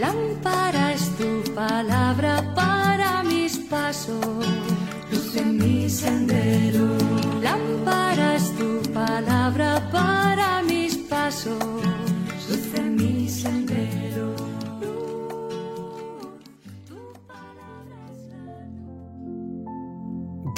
Lámpara es tu palabra para mis pasos, luz en mi sendero. Lámpara es tu palabra para mis pasos, luz en mi sendero.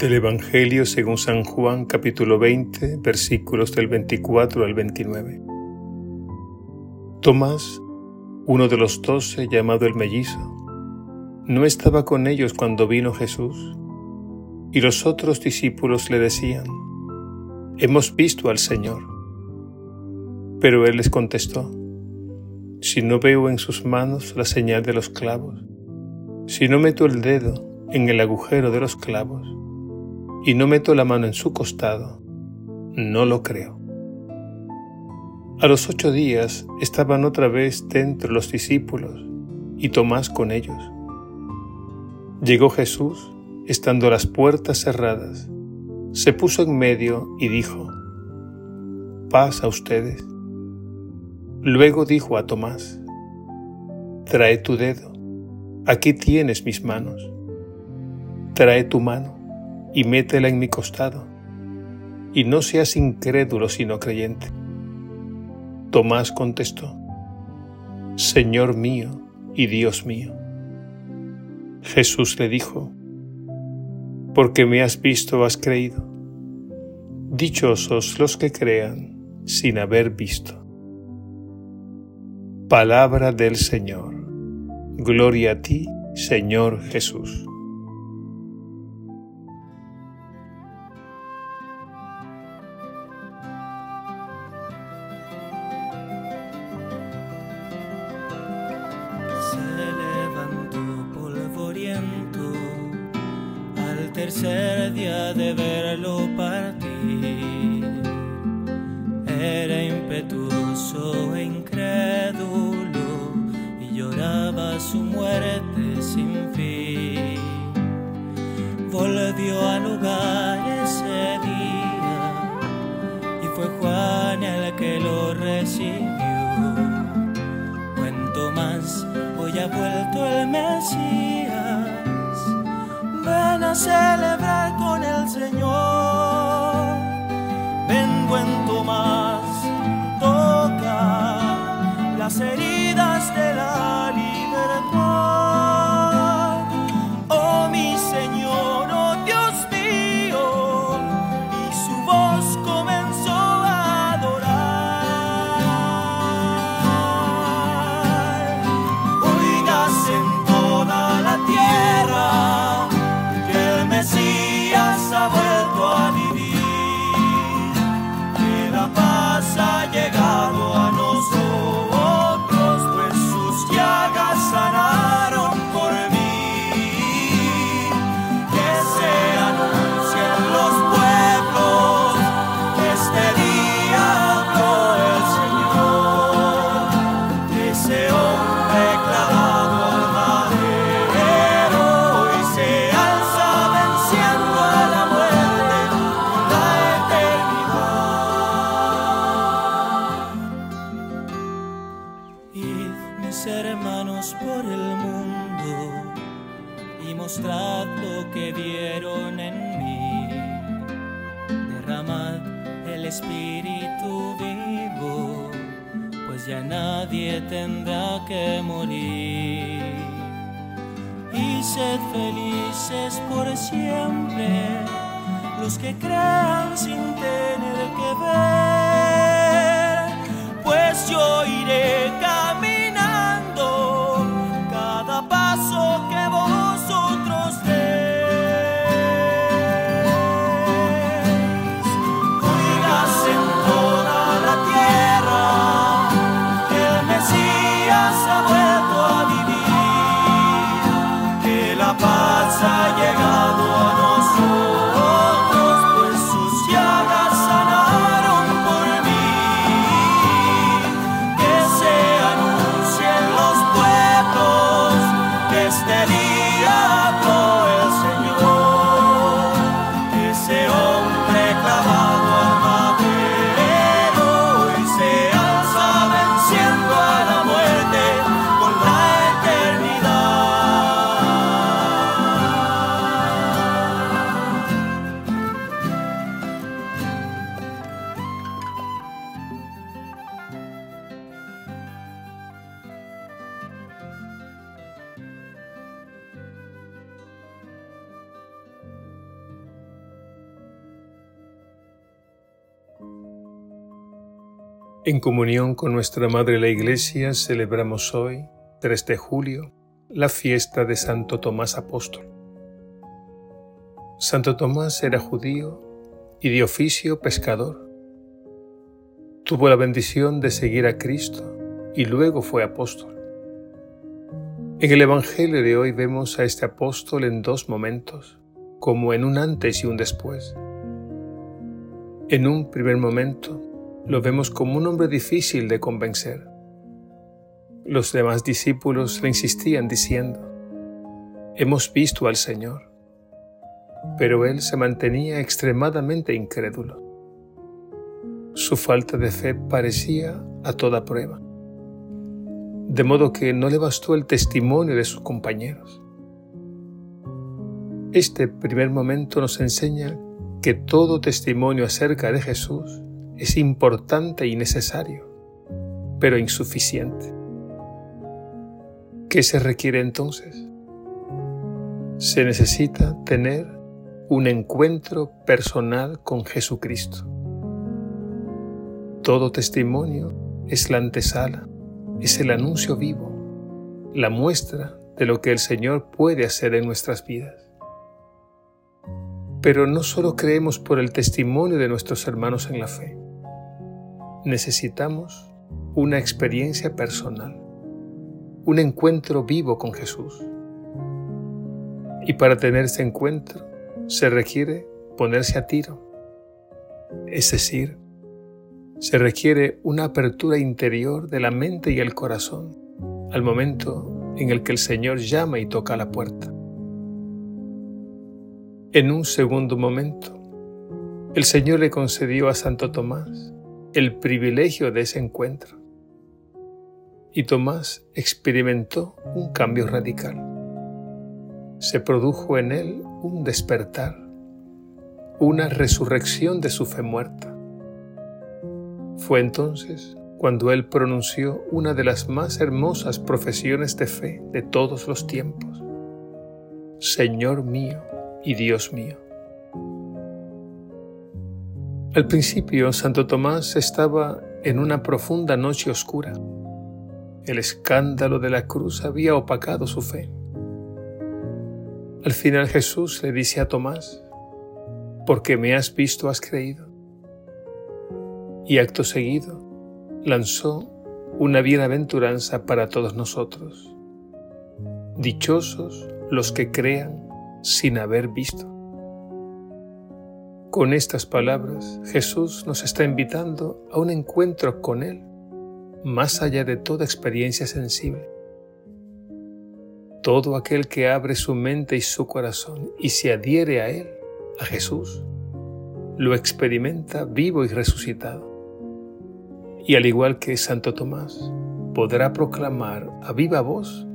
Del Evangelio según San Juan capítulo 20 versículos del 24 al 29. Tomás, uno de los doce llamado el mellizo, no estaba con ellos cuando vino Jesús, y los otros discípulos le decían, Hemos visto al Señor. Pero él les contestó, Si no veo en sus manos la señal de los clavos, si no meto el dedo en el agujero de los clavos, y no meto la mano en su costado, no lo creo. A los ocho días estaban otra vez dentro los discípulos y Tomás con ellos. Llegó Jesús, estando las puertas cerradas, se puso en medio y dijo, paz a ustedes. Luego dijo a Tomás, trae tu dedo, aquí tienes mis manos, trae tu mano y métela en mi costado, y no seas incrédulo sino creyente. Tomás contestó, Señor mío y Dios mío. Jesús le dijo, porque me has visto has creído. Dichosos los que crean sin haber visto. Palabra del Señor. Gloria a ti, Señor Jesús. Tercer día de verlo partir. Era impetuoso e incrédulo y lloraba su muerte sin fin. Volvió al lugar ese día y fue Juan el que lo en mí. Derramad el Espíritu vivo, pues ya nadie tendrá que morir y sed felices por siempre los que crean sin tener En comunión con nuestra Madre la Iglesia celebramos hoy, 3 de julio, la fiesta de Santo Tomás Apóstol. Santo Tomás era judío y de oficio pescador. Tuvo la bendición de seguir a Cristo y luego fue apóstol. En el Evangelio de hoy vemos a este apóstol en dos momentos, como en un antes y un después. En un primer momento, lo vemos como un hombre difícil de convencer. Los demás discípulos le insistían diciendo, Hemos visto al Señor. Pero él se mantenía extremadamente incrédulo. Su falta de fe parecía a toda prueba. De modo que no le bastó el testimonio de sus compañeros. Este primer momento nos enseña que todo testimonio acerca de Jesús es importante y necesario, pero insuficiente. ¿Qué se requiere entonces? Se necesita tener un encuentro personal con Jesucristo. Todo testimonio es la antesala, es el anuncio vivo, la muestra de lo que el Señor puede hacer en nuestras vidas. Pero no solo creemos por el testimonio de nuestros hermanos en la fe, necesitamos una experiencia personal, un encuentro vivo con Jesús. Y para tener ese encuentro se requiere ponerse a tiro, es decir, se requiere una apertura interior de la mente y el corazón al momento en el que el Señor llama y toca la puerta. En un segundo momento, el Señor le concedió a Santo Tomás el privilegio de ese encuentro. Y Tomás experimentó un cambio radical. Se produjo en él un despertar, una resurrección de su fe muerta. Fue entonces cuando él pronunció una de las más hermosas profesiones de fe de todos los tiempos. Señor mío y Dios mío. Al principio, Santo Tomás estaba en una profunda noche oscura. El escándalo de la cruz había opacado su fe. Al final Jesús le dice a Tomás, porque me has visto has creído. Y acto seguido lanzó una bienaventuranza para todos nosotros. Dichosos los que crean sin haber visto. Con estas palabras, Jesús nos está invitando a un encuentro con Él, más allá de toda experiencia sensible. Todo aquel que abre su mente y su corazón y se adhiere a Él, a Jesús, lo experimenta vivo y resucitado. Y al igual que Santo Tomás, podrá proclamar a viva voz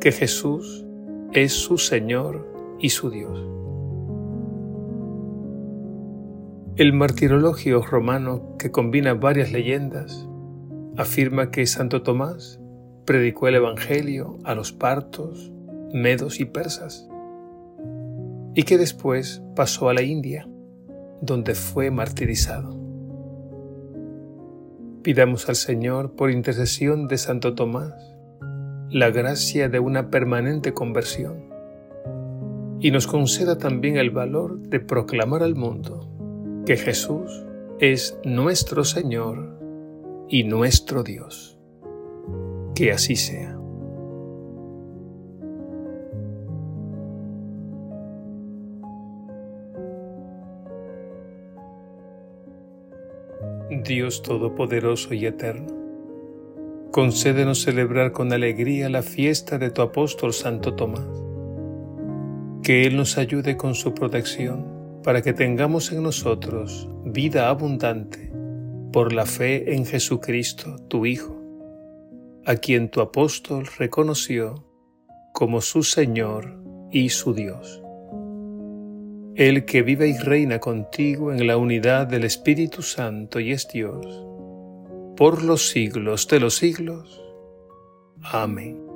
que Jesús es su Señor y su Dios. El martirologio romano, que combina varias leyendas, afirma que Santo Tomás predicó el Evangelio a los partos, medos y persas, y que después pasó a la India, donde fue martirizado. Pidamos al Señor, por intercesión de Santo Tomás, la gracia de una permanente conversión y nos conceda también el valor de proclamar al mundo que Jesús es nuestro Señor y nuestro Dios. Que así sea. Dios Todopoderoso y Eterno, concédenos celebrar con alegría la fiesta de tu apóstol Santo Tomás. Que Él nos ayude con su protección para que tengamos en nosotros vida abundante por la fe en Jesucristo, tu Hijo, a quien tu apóstol reconoció como su Señor y su Dios. El que vive y reina contigo en la unidad del Espíritu Santo y es Dios, por los siglos de los siglos. Amén.